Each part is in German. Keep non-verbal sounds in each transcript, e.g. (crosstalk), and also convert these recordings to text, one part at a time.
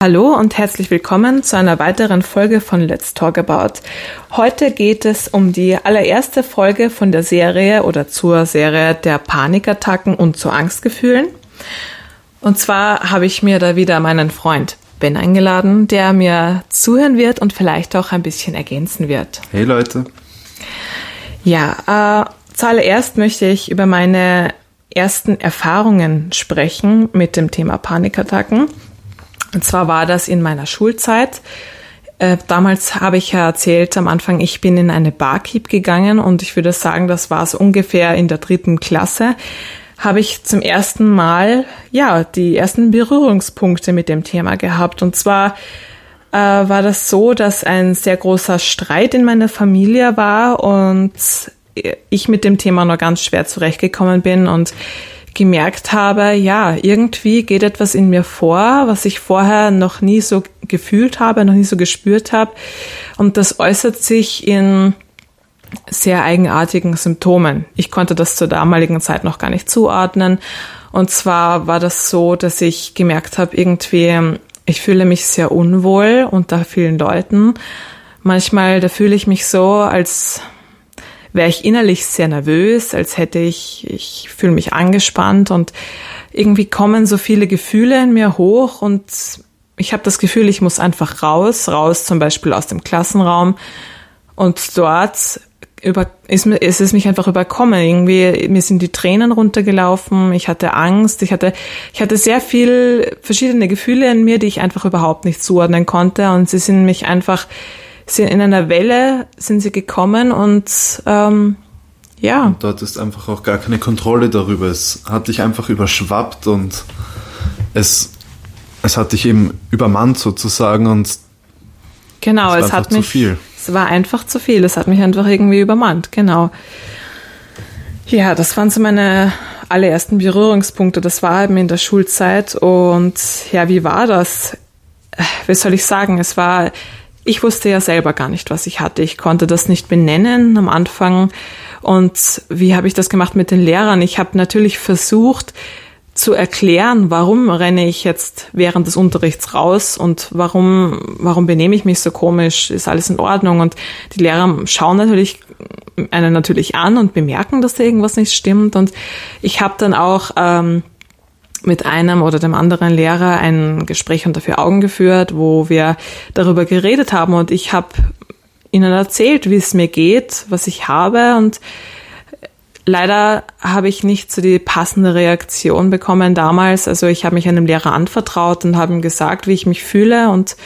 Hallo und herzlich willkommen zu einer weiteren Folge von Let's Talk About. Heute geht es um die allererste Folge von der Serie oder zur Serie der Panikattacken und zu Angstgefühlen. Und zwar habe ich mir da wieder meinen Freund Ben eingeladen, der mir zuhören wird und vielleicht auch ein bisschen ergänzen wird. Hey Leute. Ja, äh, zuallererst möchte ich über meine ersten Erfahrungen sprechen mit dem Thema Panikattacken. Und zwar war das in meiner Schulzeit. Äh, damals habe ich ja erzählt am Anfang, ich bin in eine Barkeep gegangen und ich würde sagen, das war so ungefähr in der dritten Klasse, habe ich zum ersten Mal, ja, die ersten Berührungspunkte mit dem Thema gehabt. Und zwar äh, war das so, dass ein sehr großer Streit in meiner Familie war und ich mit dem Thema nur ganz schwer zurechtgekommen bin und gemerkt habe, ja, irgendwie geht etwas in mir vor, was ich vorher noch nie so gefühlt habe, noch nie so gespürt habe. Und das äußert sich in sehr eigenartigen Symptomen. Ich konnte das zur damaligen Zeit noch gar nicht zuordnen. Und zwar war das so, dass ich gemerkt habe, irgendwie, ich fühle mich sehr unwohl unter vielen Leuten. Manchmal, da fühle ich mich so, als wäre ich innerlich sehr nervös, als hätte ich, ich fühle mich angespannt und irgendwie kommen so viele Gefühle in mir hoch und ich habe das Gefühl, ich muss einfach raus, raus zum Beispiel aus dem Klassenraum und dort über, ist, ist es mich einfach überkommen. Irgendwie, mir sind die Tränen runtergelaufen, ich hatte Angst, ich hatte, ich hatte sehr viel verschiedene Gefühle in mir, die ich einfach überhaupt nicht zuordnen konnte und sie sind mich einfach sind in einer Welle sind sie gekommen und ähm, ja. Und dort ist einfach auch gar keine Kontrolle darüber. Es hat dich einfach überschwappt und es, es hat dich eben übermannt sozusagen und genau, es, es hat mich. Es war einfach zu viel. Es hat mich einfach irgendwie übermannt, genau. Ja, das waren so meine allerersten Berührungspunkte. Das war eben in der Schulzeit und ja, wie war das? Wie soll ich sagen? Es war ich wusste ja selber gar nicht, was ich hatte. Ich konnte das nicht benennen am Anfang. Und wie habe ich das gemacht mit den Lehrern? Ich habe natürlich versucht zu erklären, warum renne ich jetzt während des Unterrichts raus und warum, warum benehme ich mich so komisch? Ist alles in Ordnung? Und die Lehrer schauen natürlich einen natürlich an und bemerken, dass da irgendwas nicht stimmt. Und ich habe dann auch ähm, mit einem oder dem anderen Lehrer ein Gespräch unter vier Augen geführt, wo wir darüber geredet haben. Und ich habe ihnen erzählt, wie es mir geht, was ich habe. Und leider habe ich nicht so die passende Reaktion bekommen damals. Also ich habe mich einem Lehrer anvertraut und habe ihm gesagt, wie ich mich fühle und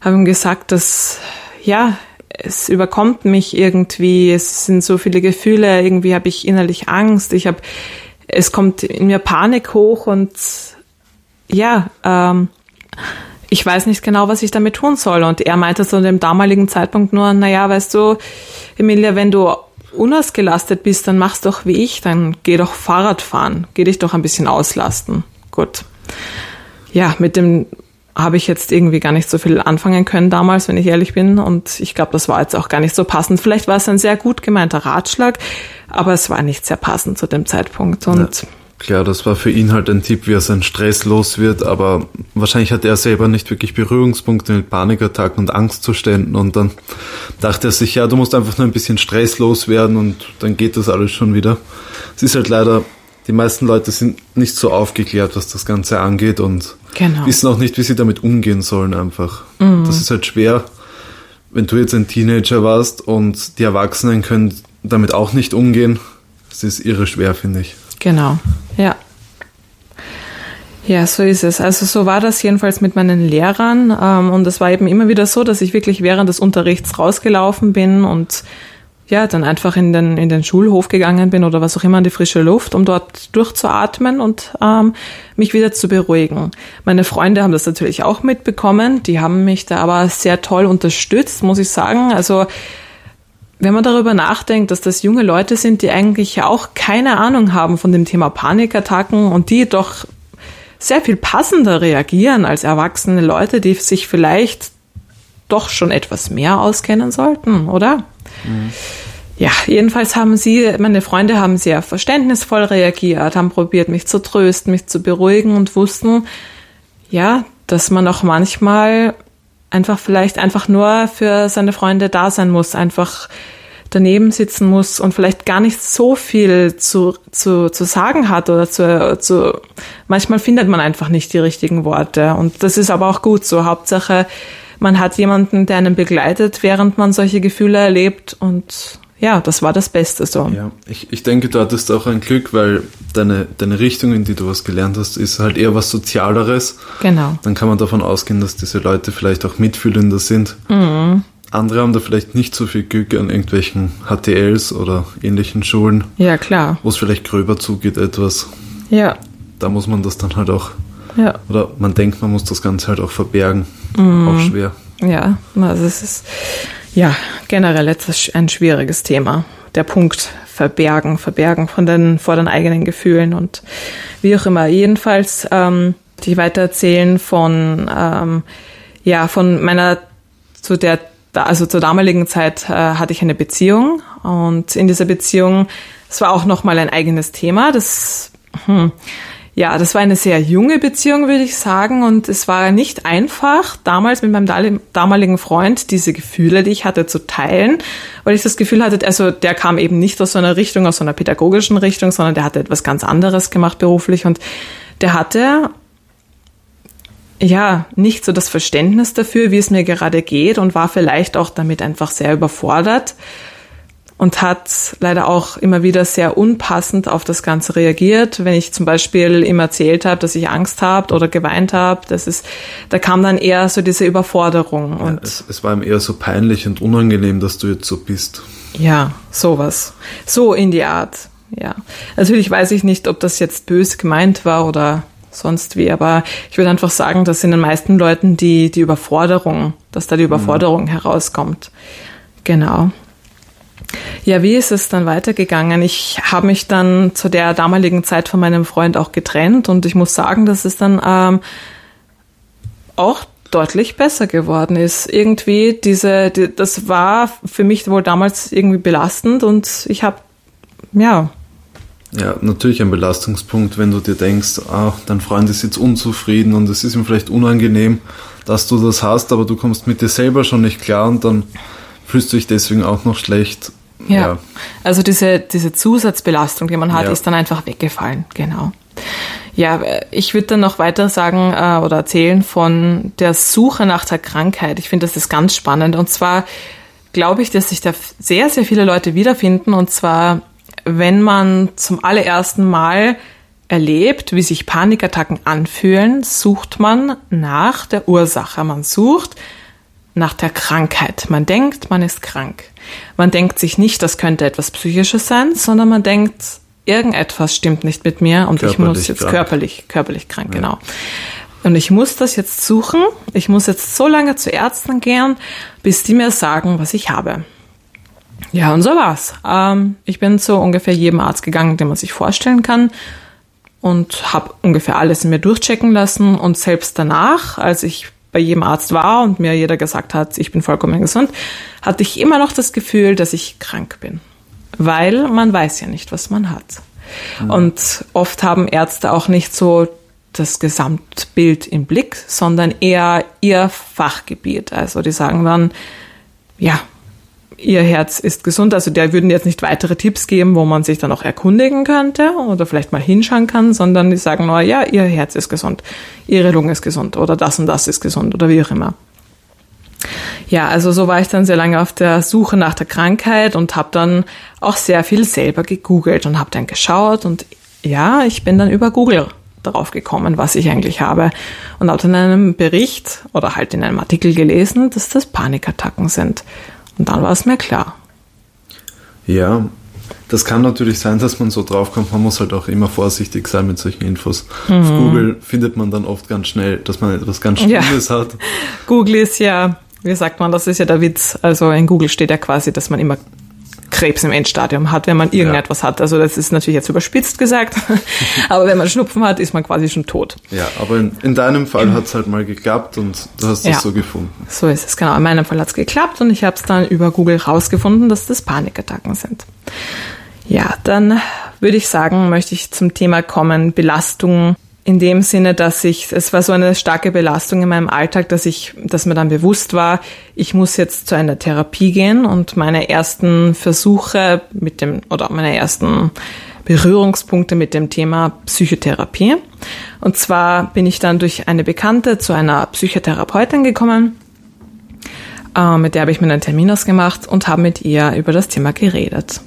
habe ihm gesagt, dass ja, es überkommt mich irgendwie, es sind so viele Gefühle, irgendwie habe ich innerlich Angst, ich habe es kommt in mir Panik hoch und ja, ähm, ich weiß nicht genau, was ich damit tun soll. Und er meinte zu dem damaligen Zeitpunkt nur, naja, weißt du, Emilia, wenn du unausgelastet bist, dann mach's doch wie ich, dann geh doch Fahrrad fahren, geh dich doch ein bisschen auslasten. Gut. Ja, mit dem habe ich jetzt irgendwie gar nicht so viel anfangen können damals, wenn ich ehrlich bin. Und ich glaube, das war jetzt auch gar nicht so passend. Vielleicht war es ein sehr gut gemeinter Ratschlag, aber es war nicht sehr passend zu dem Zeitpunkt. Und ja, klar, das war für ihn halt ein Tipp, wie er seinen Stress los wird, aber wahrscheinlich hat er selber nicht wirklich Berührungspunkte mit Panikattacken und Angstzuständen und dann dachte er sich, ja, du musst einfach nur ein bisschen Stress loswerden und dann geht das alles schon wieder. Es ist halt leider die meisten Leute sind nicht so aufgeklärt, was das Ganze angeht und genau. wissen auch nicht, wie sie damit umgehen sollen einfach. Mhm. Das ist halt schwer, wenn du jetzt ein Teenager warst und die Erwachsenen können damit auch nicht umgehen. Das ist irre schwer, finde ich. Genau, ja. Ja, so ist es. Also so war das jedenfalls mit meinen Lehrern. Ähm, und es war eben immer wieder so, dass ich wirklich während des Unterrichts rausgelaufen bin und ja, dann einfach in den, in den Schulhof gegangen bin oder was auch immer in die frische Luft, um dort durchzuatmen und ähm, mich wieder zu beruhigen. Meine Freunde haben das natürlich auch mitbekommen, die haben mich da aber sehr toll unterstützt, muss ich sagen. Also wenn man darüber nachdenkt, dass das junge Leute sind, die eigentlich auch keine Ahnung haben von dem Thema Panikattacken und die doch sehr viel passender reagieren als erwachsene Leute, die sich vielleicht doch schon etwas mehr auskennen sollten, oder? Mhm. Ja, jedenfalls haben sie, meine Freunde haben sehr verständnisvoll reagiert, haben probiert, mich zu trösten, mich zu beruhigen und wussten, ja, dass man auch manchmal einfach vielleicht einfach nur für seine Freunde da sein muss, einfach daneben sitzen muss und vielleicht gar nicht so viel zu, zu, zu sagen hat oder zu, zu, manchmal findet man einfach nicht die richtigen Worte und das ist aber auch gut so. Hauptsache, man hat jemanden, der einen begleitet, während man solche Gefühle erlebt und ja, das war das Beste so. Ja, ich, ich denke, du hattest auch ein Glück, weil deine, deine Richtung, in die du was gelernt hast, ist halt eher was Sozialeres. Genau. Dann kann man davon ausgehen, dass diese Leute vielleicht auch mitfühlender sind. Mhm. Andere haben da vielleicht nicht so viel Glück an irgendwelchen HTLs oder ähnlichen Schulen. Ja, klar. Wo es vielleicht gröber zugeht etwas. Ja. Da muss man das dann halt auch. Ja. Oder man denkt, man muss das Ganze halt auch verbergen. Mhm. Auch schwer. Ja, also es ist ja generell etwas ein schwieriges Thema. Der Punkt verbergen, verbergen von den, vor den eigenen Gefühlen und wie auch immer. Jedenfalls ähm, die weitererzählen von ähm, ja von meiner zu der also zur damaligen Zeit äh, hatte ich eine Beziehung und in dieser Beziehung, es war auch nochmal ein eigenes Thema. Das, hm, ja, das war eine sehr junge Beziehung, würde ich sagen. Und es war nicht einfach, damals mit meinem damaligen Freund diese Gefühle, die ich hatte, zu teilen, weil ich das Gefühl hatte, also der kam eben nicht aus so einer Richtung, aus so einer pädagogischen Richtung, sondern der hatte etwas ganz anderes gemacht beruflich. Und der hatte ja, nicht so das Verständnis dafür, wie es mir gerade geht und war vielleicht auch damit einfach sehr überfordert und hat leider auch immer wieder sehr unpassend auf das Ganze reagiert. Wenn ich zum Beispiel ihm erzählt habe, dass ich Angst habe oder geweint habe, das ist, da kam dann eher so diese Überforderung. Ja, es, es war ihm eher so peinlich und unangenehm, dass du jetzt so bist. Ja, sowas. So in die Art. Ja. Natürlich weiß ich nicht, ob das jetzt böse gemeint war oder sonst wie. Aber ich würde einfach sagen, dass in den meisten Leuten die, die Überforderung, dass da die mhm. Überforderung mhm. herauskommt. Genau. Ja, wie ist es dann weitergegangen? Ich habe mich dann zu der damaligen Zeit von meinem Freund auch getrennt und ich muss sagen, dass es dann ähm, auch deutlich besser geworden ist. Irgendwie diese, die, das war für mich wohl damals irgendwie belastend und ich habe ja ja, natürlich ein Belastungspunkt, wenn du dir denkst, ah, dein Freund ist jetzt unzufrieden und es ist ihm vielleicht unangenehm, dass du das hast, aber du kommst mit dir selber schon nicht klar und dann fühlst du dich deswegen auch noch schlecht. Ja, ja. also diese, diese Zusatzbelastung, die man hat, ja. ist dann einfach weggefallen, genau. Ja, ich würde dann noch weiter sagen äh, oder erzählen von der Suche nach der Krankheit. Ich finde, das ist ganz spannend. Und zwar glaube ich, dass sich da sehr, sehr viele Leute wiederfinden. Und zwar wenn man zum allerersten Mal erlebt, wie sich Panikattacken anfühlen, sucht man nach der Ursache. Man sucht nach der Krankheit. Man denkt, man ist krank. Man denkt sich nicht, das könnte etwas Psychisches sein, sondern man denkt, irgendetwas stimmt nicht mit mir und körperlich ich muss jetzt krank. körperlich, körperlich krank, ja. genau. Und ich muss das jetzt suchen. Ich muss jetzt so lange zu Ärzten gehen, bis die mir sagen, was ich habe. Ja, und so war's. Ähm, ich bin zu ungefähr jedem Arzt gegangen, den man sich vorstellen kann und habe ungefähr alles in mir durchchecken lassen. Und selbst danach, als ich bei jedem Arzt war und mir jeder gesagt hat, ich bin vollkommen gesund, hatte ich immer noch das Gefühl, dass ich krank bin. Weil man weiß ja nicht, was man hat. Mhm. Und oft haben Ärzte auch nicht so das Gesamtbild im Blick, sondern eher ihr Fachgebiet. Also die sagen dann, ja, ihr Herz ist gesund. Also der würden jetzt nicht weitere Tipps geben, wo man sich dann auch erkundigen könnte oder vielleicht mal hinschauen kann, sondern die sagen nur, ja, ihr Herz ist gesund, ihre Lunge ist gesund oder das und das ist gesund oder wie auch immer. Ja, also so war ich dann sehr lange auf der Suche nach der Krankheit und habe dann auch sehr viel selber gegoogelt und habe dann geschaut und ja, ich bin dann über Google darauf gekommen, was ich eigentlich habe und habe in einem Bericht oder halt in einem Artikel gelesen, dass das Panikattacken sind. Und dann war es mir klar. Ja, das kann natürlich sein, dass man so draufkommt. Man muss halt auch immer vorsichtig sein mit solchen Infos. Mhm. Auf Google findet man dann oft ganz schnell, dass man etwas ganz Schlimmes ja. hat. Google ist ja, wie sagt man, das ist ja der Witz. Also in Google steht ja quasi, dass man immer Krebs im Endstadium hat, wenn man irgendetwas ja. hat. Also das ist natürlich jetzt überspitzt gesagt, (laughs) aber wenn man Schnupfen hat, ist man quasi schon tot. Ja, aber in, in deinem Fall hat es halt mal geklappt und du hast es ja. so gefunden. So ist es, genau. In meinem Fall hat es geklappt und ich habe es dann über Google rausgefunden, dass das Panikattacken sind. Ja, dann würde ich sagen, möchte ich zum Thema kommen, Belastung in dem Sinne, dass ich, es war so eine starke Belastung in meinem Alltag, dass ich, dass mir dann bewusst war, ich muss jetzt zu einer Therapie gehen und meine ersten Versuche mit dem, oder meine ersten Berührungspunkte mit dem Thema Psychotherapie. Und zwar bin ich dann durch eine Bekannte zu einer Psychotherapeutin gekommen, äh, mit der habe ich mir einen Termin ausgemacht und habe mit ihr über das Thema geredet.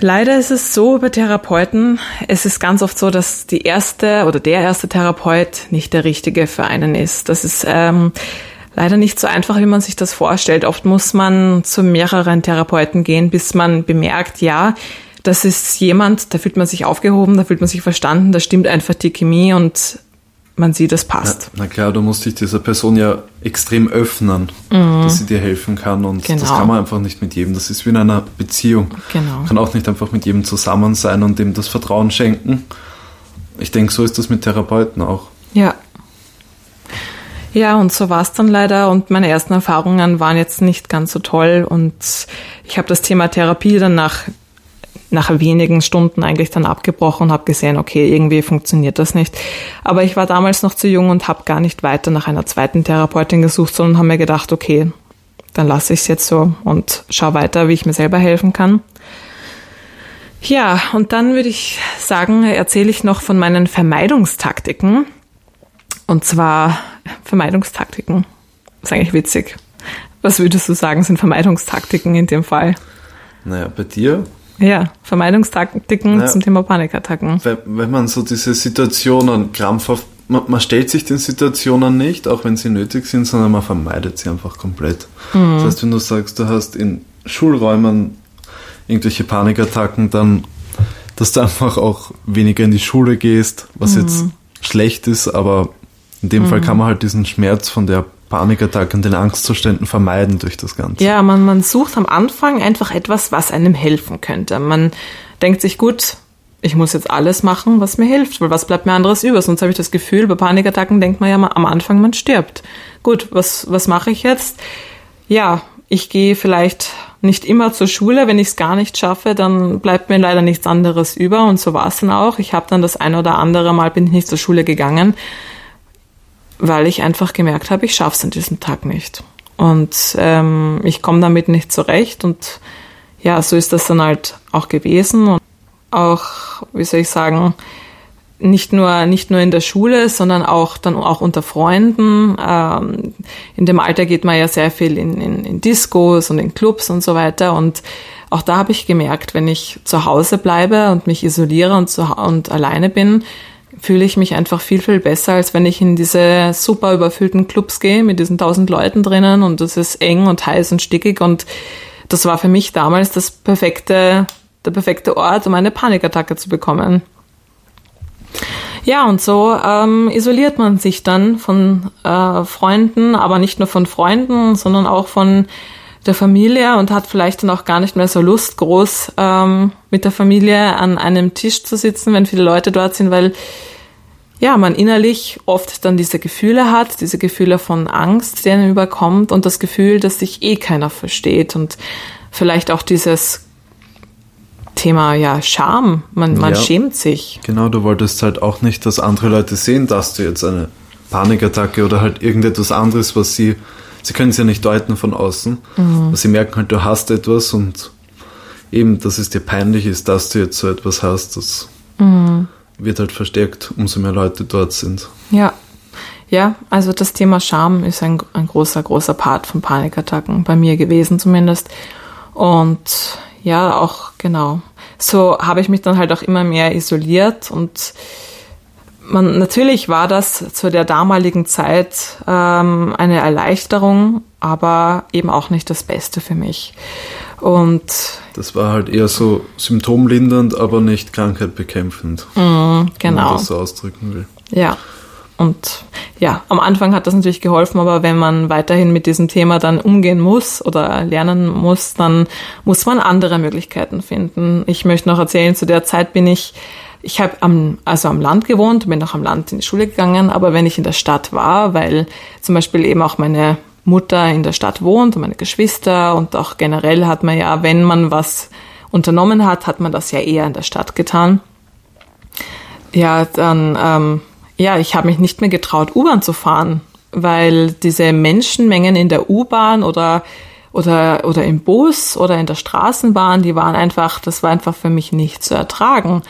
Leider ist es so bei Therapeuten, es ist ganz oft so, dass die erste oder der erste Therapeut nicht der richtige für einen ist. Das ist ähm, leider nicht so einfach, wie man sich das vorstellt. Oft muss man zu mehreren Therapeuten gehen, bis man bemerkt, ja, das ist jemand, da fühlt man sich aufgehoben, da fühlt man sich verstanden, da stimmt einfach die Chemie und man sieht, es passt. Na, na, klar, du musst dich dieser Person ja extrem öffnen, mhm. dass sie dir helfen kann. Und genau. das kann man einfach nicht mit jedem. Das ist wie in einer Beziehung. Genau. Man kann auch nicht einfach mit jedem zusammen sein und dem das Vertrauen schenken. Ich denke, so ist das mit Therapeuten auch. Ja. Ja, und so war es dann leider. Und meine ersten Erfahrungen waren jetzt nicht ganz so toll. Und ich habe das Thema Therapie dann nach nach wenigen Stunden eigentlich dann abgebrochen und habe gesehen, okay, irgendwie funktioniert das nicht. Aber ich war damals noch zu jung und habe gar nicht weiter nach einer zweiten Therapeutin gesucht, sondern habe mir gedacht, okay, dann lasse ich es jetzt so und schau weiter, wie ich mir selber helfen kann. Ja, und dann würde ich sagen, erzähle ich noch von meinen Vermeidungstaktiken. Und zwar Vermeidungstaktiken. Das ist eigentlich witzig. Was würdest du sagen, sind Vermeidungstaktiken in dem Fall? Naja, bei dir ja, Vermeidungstaktiken ja, zum Thema Panikattacken. Wenn, wenn man so diese Situationen krampfhaft, man, man, stellt sich den Situationen nicht, auch wenn sie nötig sind, sondern man vermeidet sie einfach komplett. Mhm. Das heißt, wenn du sagst, du hast in Schulräumen irgendwelche Panikattacken, dann, dass du einfach auch weniger in die Schule gehst, was mhm. jetzt schlecht ist, aber in dem mhm. Fall kann man halt diesen Schmerz von der Panikattacken, den Angstzuständen vermeiden durch das Ganze. Ja, man, man sucht am Anfang einfach etwas, was einem helfen könnte. Man denkt sich, gut, ich muss jetzt alles machen, was mir hilft, weil was bleibt mir anderes über? Sonst habe ich das Gefühl, bei Panikattacken denkt man ja am Anfang, man stirbt. Gut, was, was mache ich jetzt? Ja, ich gehe vielleicht nicht immer zur Schule. Wenn ich es gar nicht schaffe, dann bleibt mir leider nichts anderes über. Und so war es dann auch. Ich habe dann das ein oder andere Mal bin ich nicht zur Schule gegangen weil ich einfach gemerkt habe, ich schaffe es an diesem Tag nicht. Und ähm, ich komme damit nicht zurecht. Und ja, so ist das dann halt auch gewesen. Und auch, wie soll ich sagen, nicht nur, nicht nur in der Schule, sondern auch dann auch unter Freunden. Ähm, in dem Alter geht man ja sehr viel in, in, in Discos und in Clubs und so weiter. Und auch da habe ich gemerkt, wenn ich zu Hause bleibe und mich isoliere und, zu, und alleine bin, fühle ich mich einfach viel, viel besser, als wenn ich in diese super überfüllten Clubs gehe mit diesen tausend Leuten drinnen und es ist eng und heiß und stickig und das war für mich damals das perfekte, der perfekte Ort, um eine Panikattacke zu bekommen. Ja, und so ähm, isoliert man sich dann von äh, Freunden, aber nicht nur von Freunden, sondern auch von der Familie und hat vielleicht dann auch gar nicht mehr so Lust, groß ähm, mit der Familie an einem Tisch zu sitzen, wenn viele Leute dort sind, weil ja, man innerlich oft dann diese Gefühle hat, diese Gefühle von Angst, die einen überkommt und das Gefühl, dass sich eh keiner versteht und vielleicht auch dieses Thema, ja, Scham. Man, man ja, schämt sich. Genau, du wolltest halt auch nicht, dass andere Leute sehen, dass du jetzt eine Panikattacke oder halt irgendetwas anderes, was sie sie können es ja nicht deuten von außen. Mhm. Aber sie merken halt, du hast etwas und eben, dass es dir peinlich ist, dass du jetzt so etwas hast, das mhm. wird halt verstärkt, umso mehr Leute dort sind. Ja. Ja, also das Thema Scham ist ein, ein großer, großer Part von Panikattacken, bei mir gewesen zumindest. Und ja, auch genau. So habe ich mich dann halt auch immer mehr isoliert und man, natürlich war das zu der damaligen Zeit ähm, eine Erleichterung, aber eben auch nicht das Beste für mich. Und das war halt eher so symptomlindernd, aber nicht krankheitbekämpfend. Mm, genau. Wenn man das so ausdrücken will. Ja. Und ja, am Anfang hat das natürlich geholfen, aber wenn man weiterhin mit diesem Thema dann umgehen muss oder lernen muss, dann muss man andere Möglichkeiten finden. Ich möchte noch erzählen, zu der Zeit bin ich ich habe am, also am Land gewohnt, bin auch am Land in die Schule gegangen, aber wenn ich in der Stadt war, weil zum Beispiel eben auch meine Mutter in der Stadt wohnt und meine Geschwister und auch generell hat man ja, wenn man was unternommen hat, hat man das ja eher in der Stadt getan. Ja, dann, ähm, ja, ich habe mich nicht mehr getraut, U-Bahn zu fahren, weil diese Menschenmengen in der U-Bahn oder oder, oder im Bus oder in der Straßenbahn, die waren einfach, das war einfach für mich nicht zu ertragen.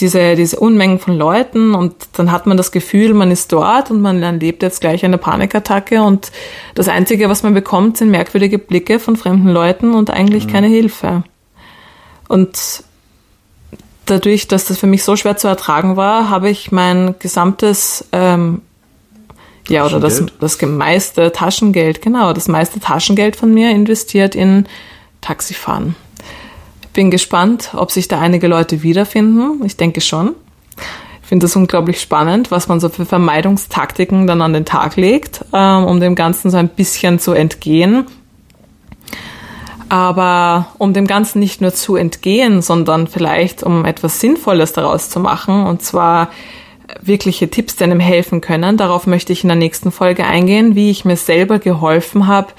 Diese, diese Unmengen von Leuten und dann hat man das Gefühl, man ist dort und man erlebt jetzt gleich eine Panikattacke und das Einzige, was man bekommt, sind merkwürdige Blicke von fremden Leuten und eigentlich mhm. keine Hilfe. Und dadurch, dass das für mich so schwer zu ertragen war, habe ich mein gesamtes ähm, ja, oder das, das meiste Taschengeld, genau, das meiste Taschengeld von mir investiert in Taxifahren. Bin gespannt, ob sich da einige Leute wiederfinden. Ich denke schon. Ich finde das unglaublich spannend, was man so für Vermeidungstaktiken dann an den Tag legt, ähm, um dem Ganzen so ein bisschen zu entgehen. Aber um dem Ganzen nicht nur zu entgehen, sondern vielleicht um etwas Sinnvolles daraus zu machen, und zwar wirkliche Tipps, die einem helfen können. Darauf möchte ich in der nächsten Folge eingehen, wie ich mir selber geholfen habe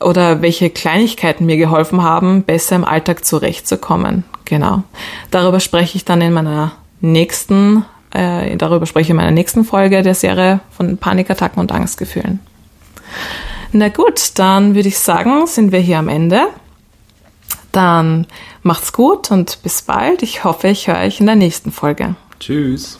oder welche Kleinigkeiten mir geholfen haben, besser im Alltag zurechtzukommen. Genau. Darüber spreche ich dann in meiner nächsten, äh, darüber spreche ich in meiner nächsten Folge der Serie von Panikattacken und Angstgefühlen. Na gut, dann würde ich sagen, sind wir hier am Ende. Dann macht's gut und bis bald. Ich hoffe, ich höre euch in der nächsten Folge. Tschüss.